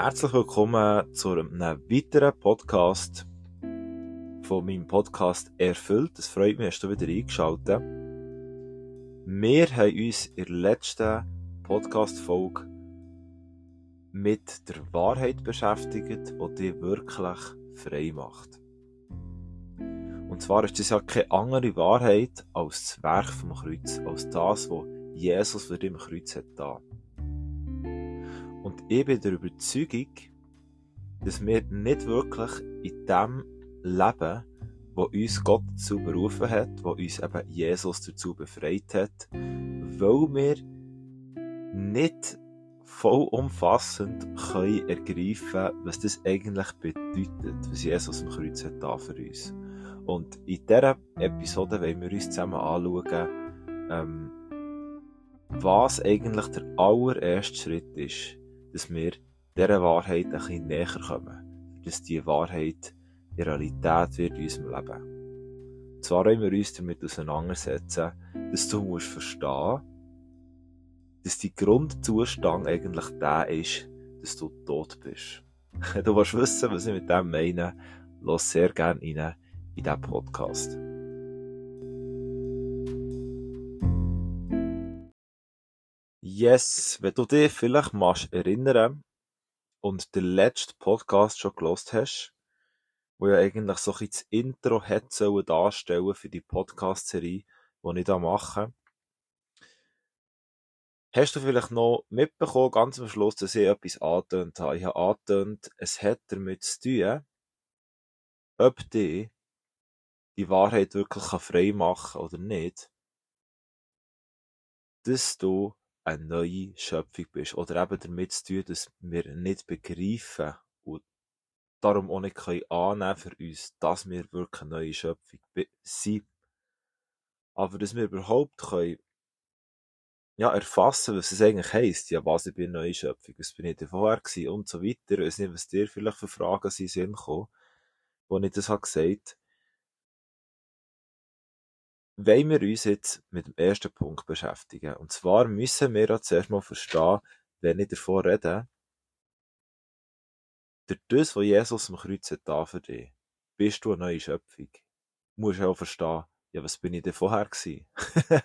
Herzlich willkommen zu einem weiteren Podcast von meinem Podcast Erfüllt. Es freut mich, dass du wieder eingeschaltet. Wir haben uns in der letzten Podcast-Folge mit der Wahrheit beschäftigt, die dich wirklich frei macht. Und zwar ist das ja keine andere Wahrheit als das Werk vom Kreuz, als das, was Jesus für im Kreuz hat da. Und ich bin der Überzeugung, dass wir nicht wirklich in dem leben, wo uns Gott dazu berufen hat, wo uns eben Jesus dazu befreit hat, weil wir nicht vollumfassend können ergreifen, was das eigentlich bedeutet, was Jesus am Kreuz hat da für uns. Und in dieser Episode wollen wir uns zusammen anschauen, ähm, was eigentlich der allererste Schritt ist, dass wir dieser Wahrheit ein bisschen näher kommen. Dass diese Wahrheit die Realität wird in unserem Leben. Und zwar wollen wir uns damit auseinandersetzen, dass du musst verstehen, dass dein Grundzustand eigentlich der ist, dass du tot bist. Du willst wissen, was ich mit dem meine, lass sehr gerne rein in diesen Podcast. Yes, wenn du dich vielleicht machst erinnern und den letzten Podcast schon gelost hast, wo ja eigentlich so ein das Intro hätte sollen darstellen für die Podcast-Serie, die ich da mache. Hast du vielleicht noch mitbekommen, ganz am Schluss, dass ich etwas angetönt habe? Ich habe angetönt, es hat damit zu tun, ob die die Wahrheit wirklich frei machen kann oder nicht, dass du eine neue Schöpfung bist. Oder eben damit zu tun, dass wir nicht begreifen und darum auch nicht können annehmen für uns, dass wir wirklich eine neue Schöpfung sind. Aber dass wir überhaupt können, ja, erfassen, was es eigentlich heisst. Ja, was ich bin eine neue Schöpfung, was bin ich denn vorher gewesen und so weiter. Ich weiß nicht, was dir vielleicht für Fragen sind, gekommen, wo ich das habe gesagt wollen wir uns jetzt mit dem ersten Punkt beschäftigen. Und zwar müssen wir auch zuerst mal verstehen, wenn ich davon rede, durch das, was Jesus am Kreuz hat da für dich, bist du eine neue Schöpfung. Du musst auch verstehen, ja, was bin ich denn vorher gewesen?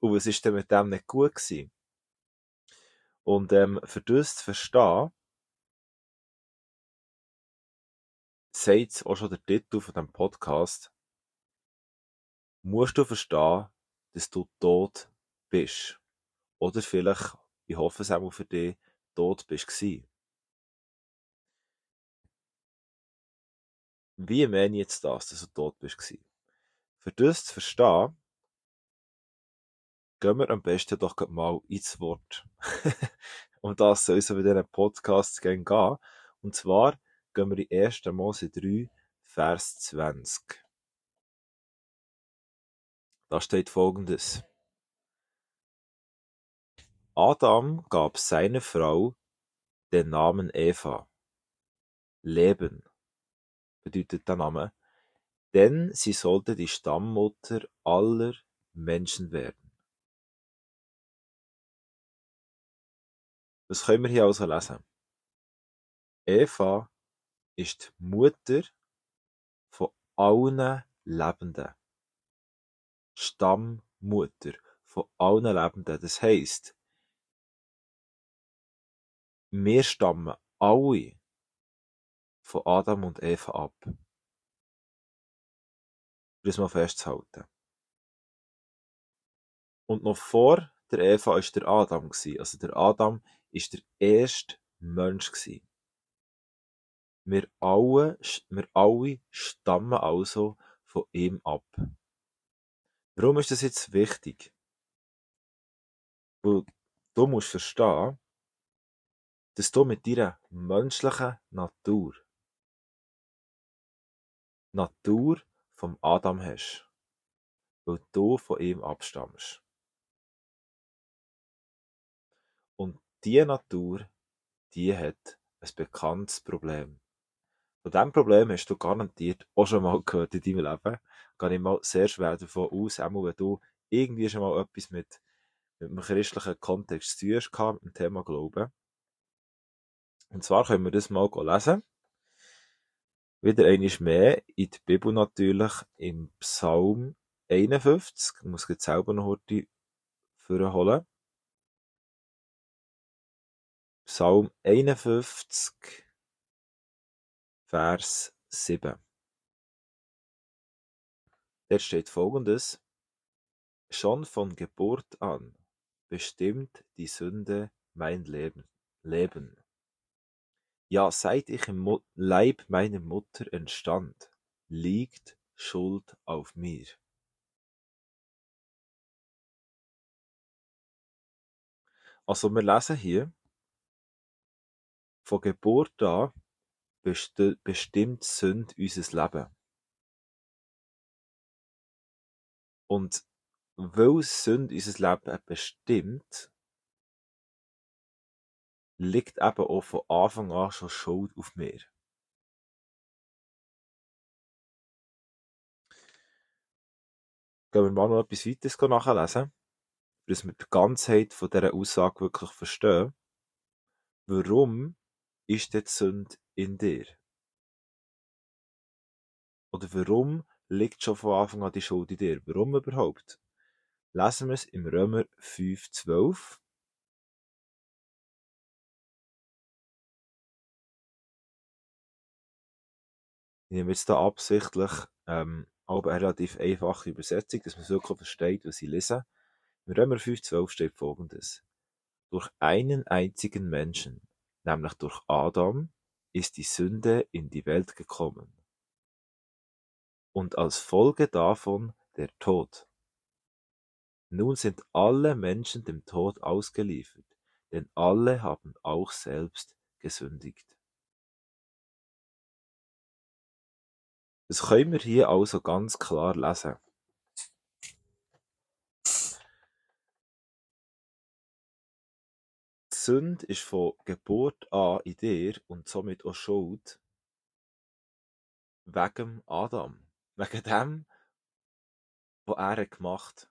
Und was ist denn mit dem nicht gut gewesen? Und ähm, für das zu verstehen, sagt auch schon der Titel von dem Podcast, musst du verstehen, dass du tot bist. Oder vielleicht, ich hoffe es auch für dich, tot bist gewesen. Wie meine ich jetzt das, dass du tot bist gewesen? Für das zu verstehen, gehen wir am besten doch mal ins Wort. um das soll es bei diesen Podcasts gehen. Und zwar gehen wir in 1. Mose 3, Vers 20. Da steht folgendes. Adam gab seiner Frau den Namen Eva. Leben bedeutet der Name, denn sie sollte die Stammmutter aller Menschen werden. Was können wir hier also lesen? Eva ist die Mutter von allen Lebenden. Stammmutter von allen Lebenden. Das heisst, wir stammen alle von Adam und Eva ab. Das mal festzuhalten. Und noch vor der Eva war der Adam. Also der Adam war der erste Mensch. Wir alle, wir alle stammen also von ihm ab. Warum ist das jetzt wichtig? Weil du musst verstehen, dass du mit deiner menschlichen Natur Natur vom Adam hast, weil du von ihm abstammst. Und diese Natur, die hat ein bekanntes Problem. Von diesem Problem hast du garantiert auch schon mal gehört in deinem Leben. Gehe ich mal sehr schwer davon aus, auch wenn du irgendwie schon mal etwas mit, mit einem christlichen Kontext zu tun hast, mit dem Thema Glauben. Und zwar können wir das mal lesen. Wieder einmal mehr in der Bibel natürlich im Psalm 51. Ich muss jetzt selber noch heute vorholen. Psalm 51, Vers 7. Dort steht folgendes. Schon von Geburt an bestimmt die Sünde mein Leben. Leben. Ja, seit ich im Leib meiner Mutter entstand, liegt Schuld auf mir. Also wir lesen hier, von Geburt an bestimmt Sünde unser Leben. Und weil Sünde unser Leben bestimmt, liegt eben auch von Anfang an schon Schuld auf mir. Gehen wir mal noch etwas weiteres nachlesen, dass wir die Ganzheit von dieser Aussage wirklich verstehen. Warum ist die Sünde in dir? Oder warum liegt schon von Anfang an die Schuld in dir? Warum überhaupt? Lesen wir es im Römer 5,12. Ich nehme jetzt da absichtlich ähm, aber eine relativ einfache Übersetzung, dass man wirklich versteht, was ich lese. Im Römer 5,12 steht folgendes. Durch einen einzigen Menschen, nämlich durch Adam, ist die Sünde in die Welt gekommen. Und als Folge davon der Tod. Nun sind alle Menschen dem Tod ausgeliefert, denn alle haben auch selbst gesündigt. Das können wir hier also ganz klar lesen. Die Sünde ist von Geburt an in dir und somit auch Schuld wegen Adam. Wegen dem, was er gemacht hat.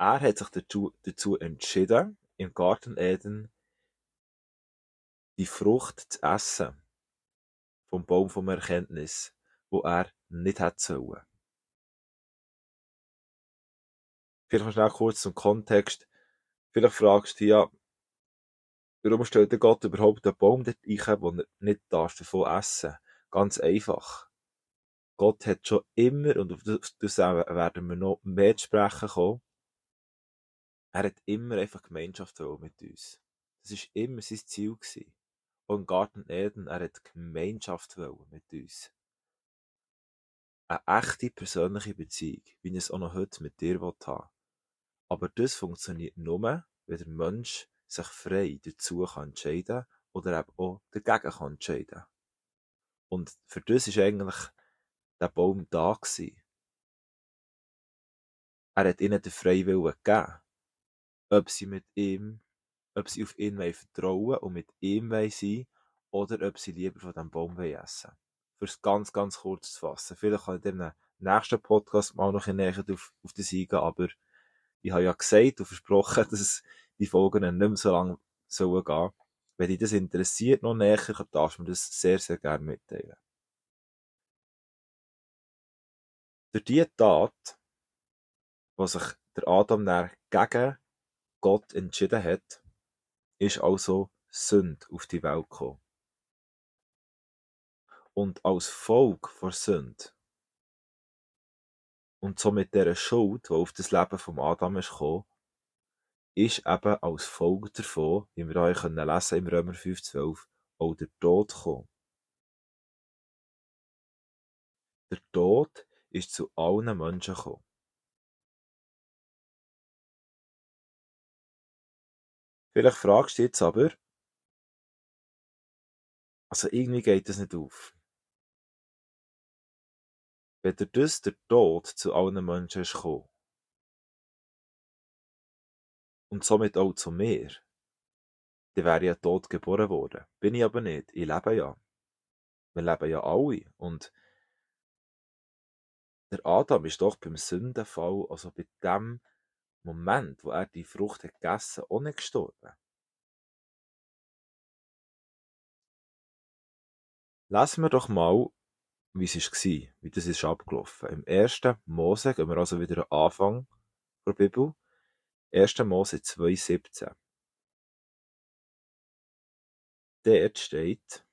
Er hat sich dazu, dazu entschieden, im Garten Eden die Frucht zu essen vom Baum vom Erkenntnis, wo er nicht hätte sollen. Vielleicht noch schnell kurz zum Kontext. Vielleicht fragst du dich ja, warum stellt Gott überhaupt einen Baum dort ein, wo er nicht davon essen Ganz einfach. Gott hat schon immer, und auf das werden wir noch mehr zu sprechen kommen, er hat immer einfach Gemeinschaft mit uns. Das war immer sein Ziel. Gewesen und Garten Eden, er hat Gemeinschaft mit uns. Eine echte persönliche Beziehung, wie es auch noch heute mit dir haben Aber das funktioniert nur, wenn der Mensch sich frei dazu kann entscheiden oder eben auch dagegen kann entscheiden. Und für das ist eigentlich der Baum da gewesen. Er hat ihnen den Freiwillen gegeben, ob sie mit ihm ob sie auf ihn vertrauen und mit ihm sein oder ob sie lieber von diesem Baum essen Für es ganz, ganz kurz zu fassen. Vielleicht kann ich in dem nächsten Podcast mal noch ein näher auf, auf das eingehen, aber ich habe ja gesagt und versprochen, dass die Folgen nicht mehr so lange sollen gehen. Wenn dich das interessiert noch näher, darfst du mir das sehr, sehr gerne mitteilen. Durch diese Tat, wo sich der Adam dann gegen Gott entschieden hat, ist also Sünde auf die Welt gekommen. Und als Folge von Sünde und somit dieser Schuld, die auf das Leben von Adam ist gekommen, ist eben als Folge davon, wie wir lesen können im Römer 5,12, auch der Tod gekommen. Der Tod ist zu allen Menschen gekommen. Vielleicht fragst du jetzt aber, also irgendwie geht das nicht auf. Wenn der das der Tod zu allen Menschen ist gekommen, und somit auch zu mir, dann wäre ich ja tot geboren worden. Bin ich aber nicht. Ich lebe ja. Wir leben ja alle. Und der Adam ist doch beim Sündenfall, also bei dem Moment, wo er die Frucht hat gegessen hat, auch nicht gestorben. Lesen wir doch mal, wie es war, wie das ist abgelaufen. Im 1. Mose, gehen wir also wieder an Anfang der Bibel, 1. Mose 2,17. Dort steht,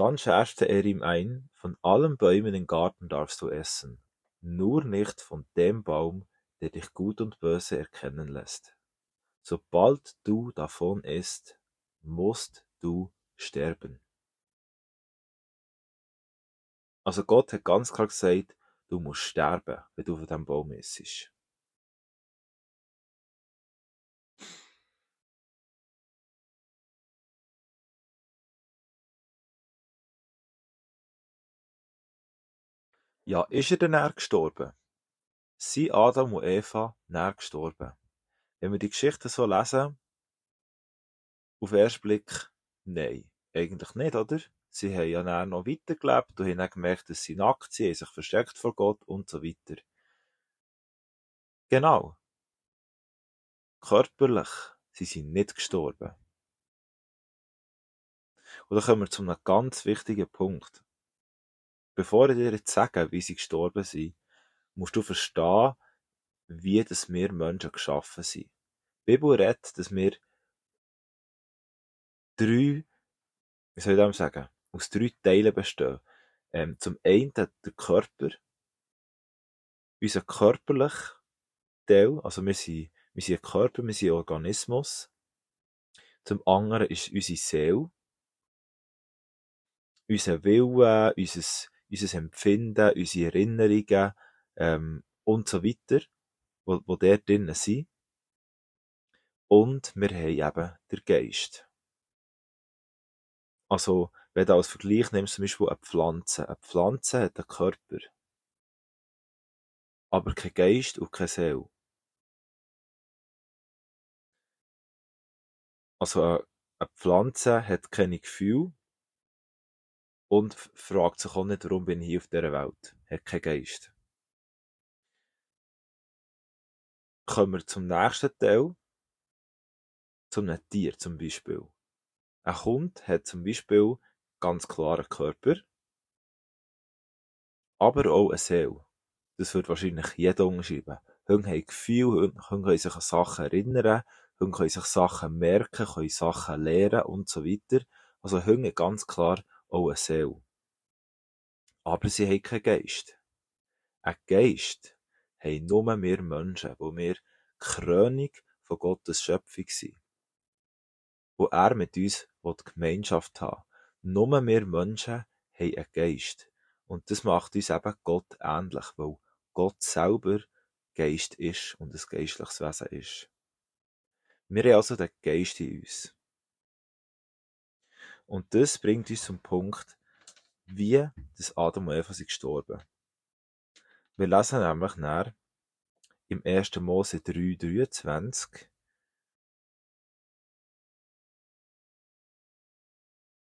Dann schärfte er ihm ein, von allen Bäumen im Garten darfst du essen, nur nicht von dem Baum, der dich gut und böse erkennen lässt. Sobald du davon isst, musst du sterben. Also Gott hat ganz klar gesagt, du musst sterben, wenn du von diesem Baum isst. Ja, ist er denn näher gestorben? Sind Adam und Eva näher gestorben? Wenn wir die Geschichte so lesen, auf den ersten Blick, nein, eigentlich nicht, oder? Sie haben ja dann noch weitergelebt und haben gemerkt, dass sie nackt sind, haben sich versteckt vor Gott und so weiter. Genau. Körperlich sie sind nicht gestorben. Und da kommen wir zu einem ganz wichtigen Punkt. Bevor ich dir jetzt sage, wie sie gestorben sind, musst du verstehen, wie das wir Menschen geschaffen sind. Die Bibel redet, dass wir drei, wie soll ich das sagen, aus drei Teilen bestehen. Ähm, zum einen der Körper, unser körperlicher Teil, also wir sind, wir sind ein Körper, wir sind ein Organismus. Zum anderen ist unsere Seele, unser Wille, unser, unser Empfinden, unsere Erinnerungen ähm, und so weiter, wo, wo dort drinnen sind. Und wir haben eben den Geist. Also, wenn du als Vergleich nimmst, zum Beispiel eine Pflanze. Eine Pflanze hat einen Körper. Aber kein Geist und keine Seele. Also, eine Pflanze hat keine Gefühle und fragt sich auch nicht, warum bin ich hier auf dieser Welt. Hat keinen Geist. Kommen wir zum nächsten Teil. Zu einem Tier zum Beispiel. Ein Hund hat zum Beispiel ganz klaren Körper, aber auch eine Seele. Das wird wahrscheinlich jeder umschreiben. Hunde haben Gefühle, Hunde können sich an Sachen erinnern, Hunde können sich Sachen merken, können Sachen lernen und so weiter. Also Hunde ganz klar auch eine Seele. Aber sie haben keinen Geist. Ein Geist haben nur wir Menschen, wo wir Krönung von Gottes Schöpfung sind. Wo er mit uns die Gemeinschaft haben Nur wir Menschen haben einen Geist. Und das macht uns eben Gott ähnlich, weil Gott selber Geist ist und ein geistliches Wesen ist. Wir haben also den Geist in uns. Und das bringt uns zum Punkt, wie das Adam und Eva sind gestorben. Wir lesen nämlich näher im 1. Mose 3,23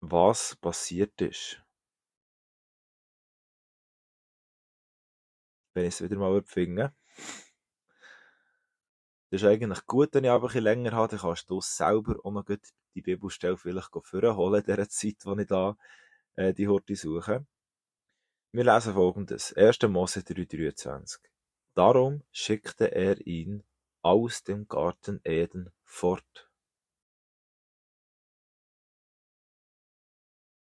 was passiert ist. Wenn ich es wieder mal finde. Das ist eigentlich gut, wenn ich aber ein bisschen länger habe, dann kannst du selber auch noch die Bibelstelle vielleicht vorholen in dieser Zeit, wo ich da äh, die Horte suche. Wir lesen folgendes. 1. Mose 3,23 Darum schickte er ihn aus dem Garten Eden fort.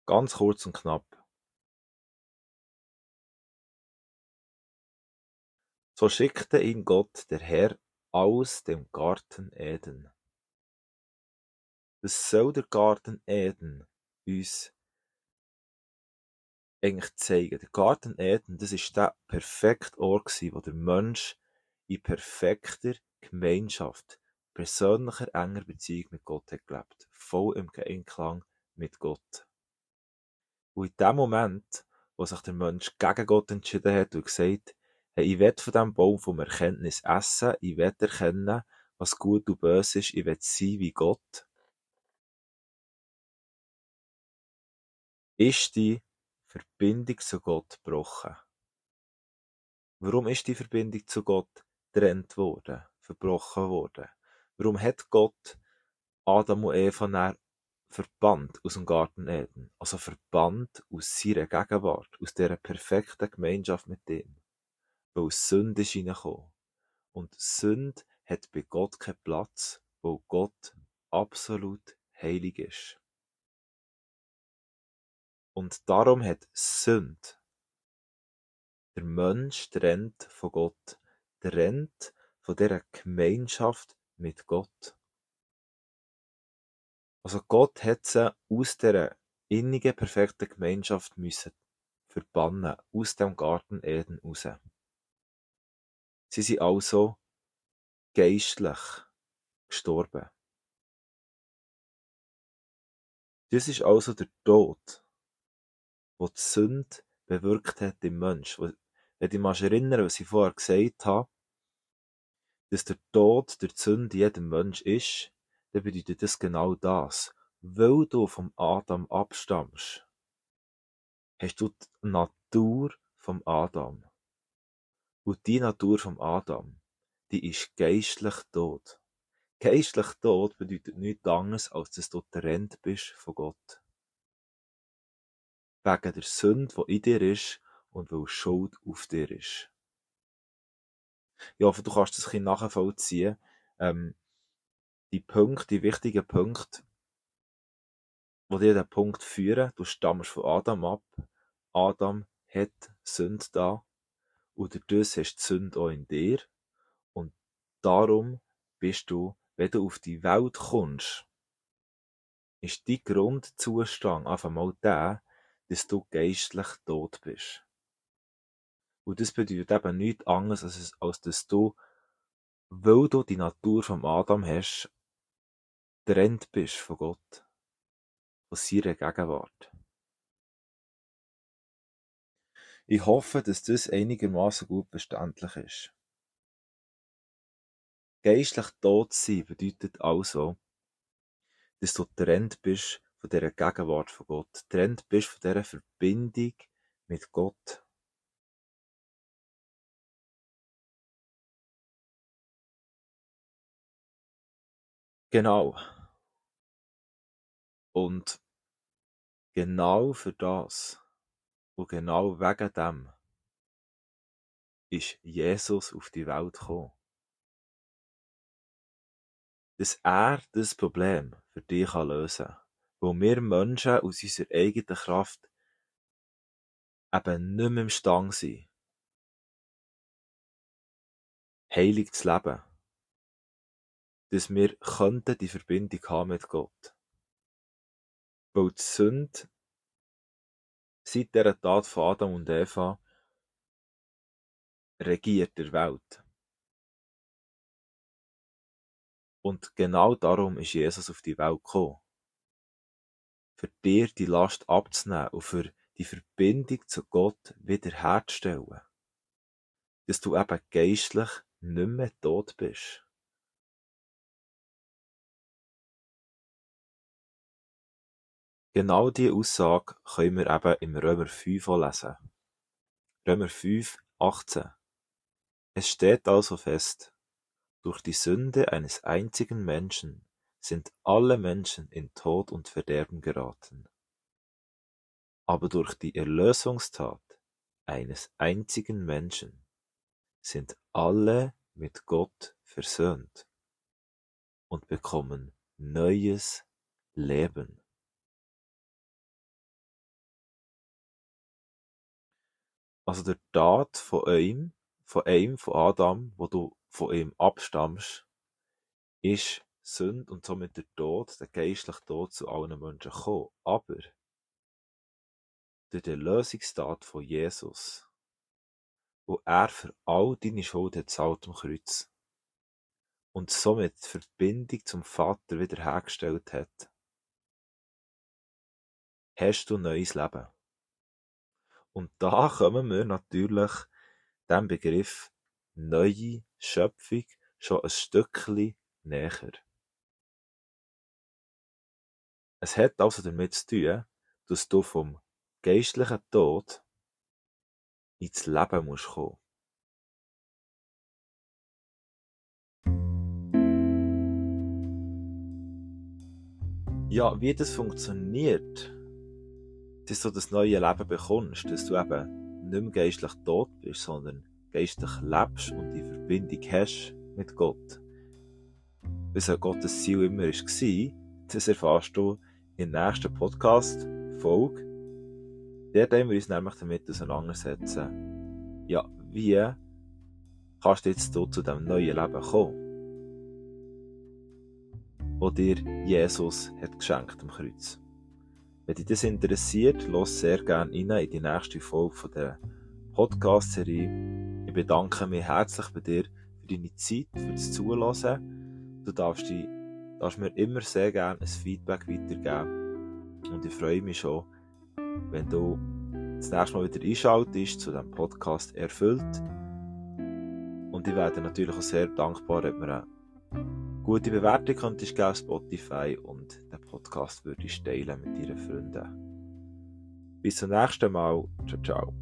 Ganz kurz und knapp. So schickte ihn Gott, der Herr, aus dem Garten Eden. Das soll der Garten Eden uns eigentlich zeigen. Der Garten Eden, das ist der perfekte Ort wo der Mensch in perfekter Gemeinschaft, persönlicher, enger Beziehung mit Gott hat gelebt. Voll im Einklang mit Gott. Und in dem Moment, wo sich der Mensch gegen Gott entschieden hat und gesagt, Hey, ich will von diesem Baum vom Erkenntnis essen, ich will erkennen, was gut und böse ist, ich will sein wie Gott. Ist die Verbindung zu Gott gebrochen? Warum ist die Verbindung zu Gott getrennt worden, verbrochen worden? Warum hat Gott Adam und Eva verbannt aus dem Garten Eden. Also verbannt aus seiner Gegenwart, aus dieser perfekten Gemeinschaft mit ihm. Weil Sünde ist reingekommen. Und Sünde hat bei Gott keinen Platz, weil Gott absolut heilig ist. Und darum hat Sünde der Mensch trennt von Gott, trennt von dieser Gemeinschaft mit Gott. Also Gott hat sie aus dieser innigen, perfekten Gemeinschaft müssen verbannen, aus dem Garten Eden raus. Sie sind also geistlich gestorben. Das ist also der Tod, wo die Sünde bewirkt hat im Mensch. Wenn du dich erinnern, was ich vorher gesagt habe, dass der Tod der Sünde jedem Mensch ist, dann bedeutet das genau das. Weil du vom Adam abstammst, hast du die Natur vom Adam. Und die Natur vom Adam, die ist geistlich tot. Geistlich tot bedeutet nichts anderes, als dass du getrennt bist von Gott. Wegen der Sünde, die in dir ist und weil Schuld auf dir ist. Ich hoffe, du kannst das ein bisschen nachvollziehen. Ähm, die Punkte, die wichtigen Punkte, die dir den Punkt führen, du stammst von Adam ab. Adam hat Sünde da. Und dadurch hast du Sünde auch in dir. Und darum bist du, wenn du auf die Welt kommst, ist dein Grundzustand einfach mal der, dass du geistlich tot bist. Und das bedeutet eben nichts anderes, als, als dass du, weil du die Natur vom Adam hast, getrennt bist von Gott, von seiner Gegenwart. Ich hoffe, dass das einigermaßen gut verständlich ist. Geistlich tot sein bedeutet also, dass du getrennt bist von dieser Gegenwart von Gott, getrennt bist von dieser Verbindung mit Gott. Genau. Und genau für das und genau wegen dem ist Jesus auf die Welt gekommen. Dass er das Problem für dich lösen kann. Weil wir Menschen aus unserer eigenen Kraft eben nicht mehr imstande sind, heilig zu leben. Dass wir die Verbindung haben mit Gott. Weil die Sünde seit dieser Tat von Adam und Eva regiert der Welt. Und genau darum ist Jesus auf die Welt gekommen. Für dir die Last abzunehmen und für die Verbindung zu Gott wiederherzustellen. Dass du eben geistlich nicht mehr tot bist. Genau diese Aussage können wir eben im Römer 5 lesen. Römer 5, 18. Es steht also fest, durch die Sünde eines einzigen Menschen sind alle Menschen in Tod und Verderben geraten. Aber durch die Erlösungstat eines einzigen Menschen sind alle mit Gott versöhnt und bekommen neues Leben. Also der Tat von ihm, von einem, von Adam, wo du von ihm abstammst, ist Sünde und somit der Tod, der geistliche Tod zu allen Menschen gekommen. Aber durch die Lösungstat von Jesus, wo er für all deine Schuld hat zahlt am Kreuz und somit die Verbindung zum Vater wiederhergestellt hat, hast du neues Leben. Und da kommen wir natürlich dem Begriff neue Schöpfung schon ein Stückchen näher. Es hat also damit zu tun, dass du vom geistlichen Tod ins Leben musst kommen. ja, wie das funktioniert, dass du das neue Leben bekommst, dass du eben nicht mehr geistlich tot bist, sondern geistlich lebst und die Verbindung hast mit Gott. Was ja Gottes Ziel immer war, das erfährst du der nächsten Podcast-Folge. Dort wollen wir uns nämlich damit auseinandersetzen. Ja, wie kannst du jetzt zu diesem neuen Leben kommen? wo dir Jesus hat geschenkt am Kreuz. Wenn dich das interessiert, lass sehr gerne rein in die nächste Folge von der Podcast-Serie. Ich bedanke mich herzlich bei dir für deine Zeit, für das Zuhören. Du darfst, die, darfst mir immer sehr gerne ein Feedback weitergeben. Und ich freue mich schon, wenn du das nächste Mal wieder einschaltest zu diesem Podcast erfüllt. Und ich werde natürlich auch sehr dankbar, wenn mir gute Bewertung könntest Spotify und Podcast würdest teilen mit deinen Freunden. Bis zum nächsten Mal. Ciao, ciao.